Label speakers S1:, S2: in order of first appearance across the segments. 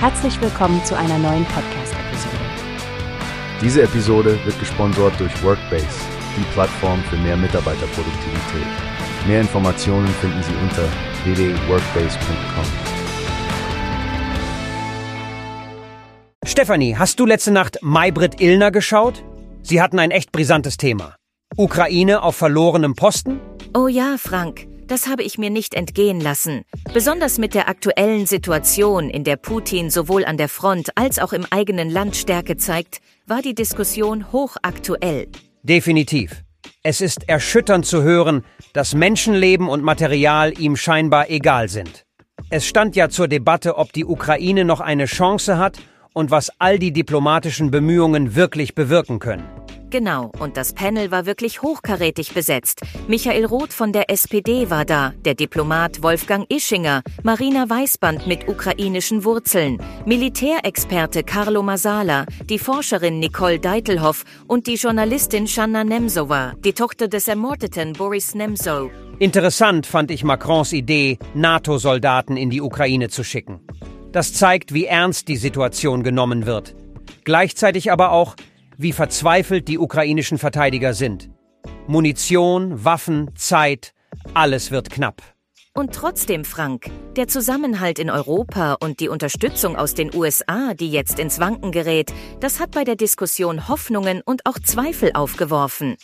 S1: Herzlich willkommen zu einer neuen Podcast-Episode.
S2: Diese Episode wird gesponsert durch Workbase, die Plattform für mehr Mitarbeiterproduktivität. Mehr Informationen finden Sie unter www.workbase.com.
S3: Stefanie, hast du letzte Nacht Maybrit Illner geschaut? Sie hatten ein echt brisantes Thema. Ukraine auf verlorenem Posten?
S4: Oh ja, Frank. Das habe ich mir nicht entgehen lassen. Besonders mit der aktuellen Situation, in der Putin sowohl an der Front als auch im eigenen Land Stärke zeigt, war die Diskussion hochaktuell.
S3: Definitiv. Es ist erschütternd zu hören, dass Menschenleben und Material ihm scheinbar egal sind. Es stand ja zur Debatte, ob die Ukraine noch eine Chance hat und was all die diplomatischen Bemühungen wirklich bewirken können.
S4: Genau, und das Panel war wirklich hochkarätig besetzt. Michael Roth von der SPD war da, der Diplomat Wolfgang Ischinger, Marina Weißband mit ukrainischen Wurzeln, Militärexperte Carlo Masala, die Forscherin Nicole Deitelhoff und die Journalistin Shanna Nemzova, die Tochter des ermordeten Boris Nemzow.
S3: Interessant fand ich Macrons Idee, NATO-Soldaten in die Ukraine zu schicken. Das zeigt, wie ernst die Situation genommen wird. Gleichzeitig aber auch, wie verzweifelt die ukrainischen Verteidiger sind. Munition, Waffen, Zeit, alles wird knapp.
S4: Und trotzdem, Frank, der Zusammenhalt in Europa und die Unterstützung aus den USA, die jetzt ins Wanken gerät, das hat bei der Diskussion Hoffnungen und auch Zweifel aufgeworfen.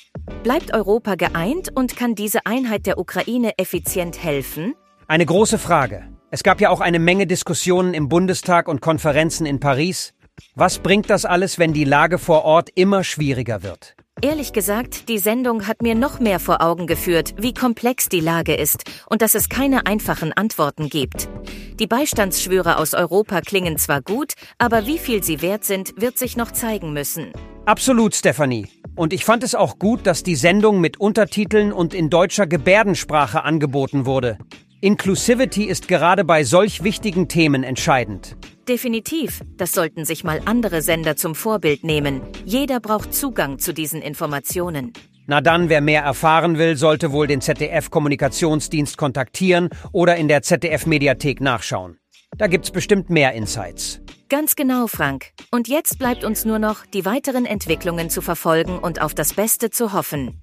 S4: Bleibt Europa geeint und kann diese Einheit der Ukraine effizient helfen?
S3: Eine große Frage. Es gab ja auch eine Menge Diskussionen im Bundestag und Konferenzen in Paris. Was bringt das alles, wenn die Lage vor Ort immer schwieriger wird?
S4: Ehrlich gesagt, die Sendung hat mir noch mehr vor Augen geführt, wie komplex die Lage ist und dass es keine einfachen Antworten gibt. Die Beistandsschwüre aus Europa klingen zwar gut, aber wie viel sie wert sind, wird sich noch zeigen müssen.
S3: Absolut, Stephanie. Und ich fand es auch gut, dass die Sendung mit Untertiteln und in deutscher Gebärdensprache angeboten wurde. Inclusivity ist gerade bei solch wichtigen Themen entscheidend.
S4: Definitiv. Das sollten sich mal andere Sender zum Vorbild nehmen. Jeder braucht Zugang zu diesen Informationen.
S3: Na dann, wer mehr erfahren will, sollte wohl den ZDF-Kommunikationsdienst kontaktieren oder in der ZDF-Mediathek nachschauen. Da gibt's bestimmt mehr Insights.
S4: Ganz genau, Frank. Und jetzt bleibt uns nur noch, die weiteren Entwicklungen zu verfolgen und auf das Beste zu hoffen.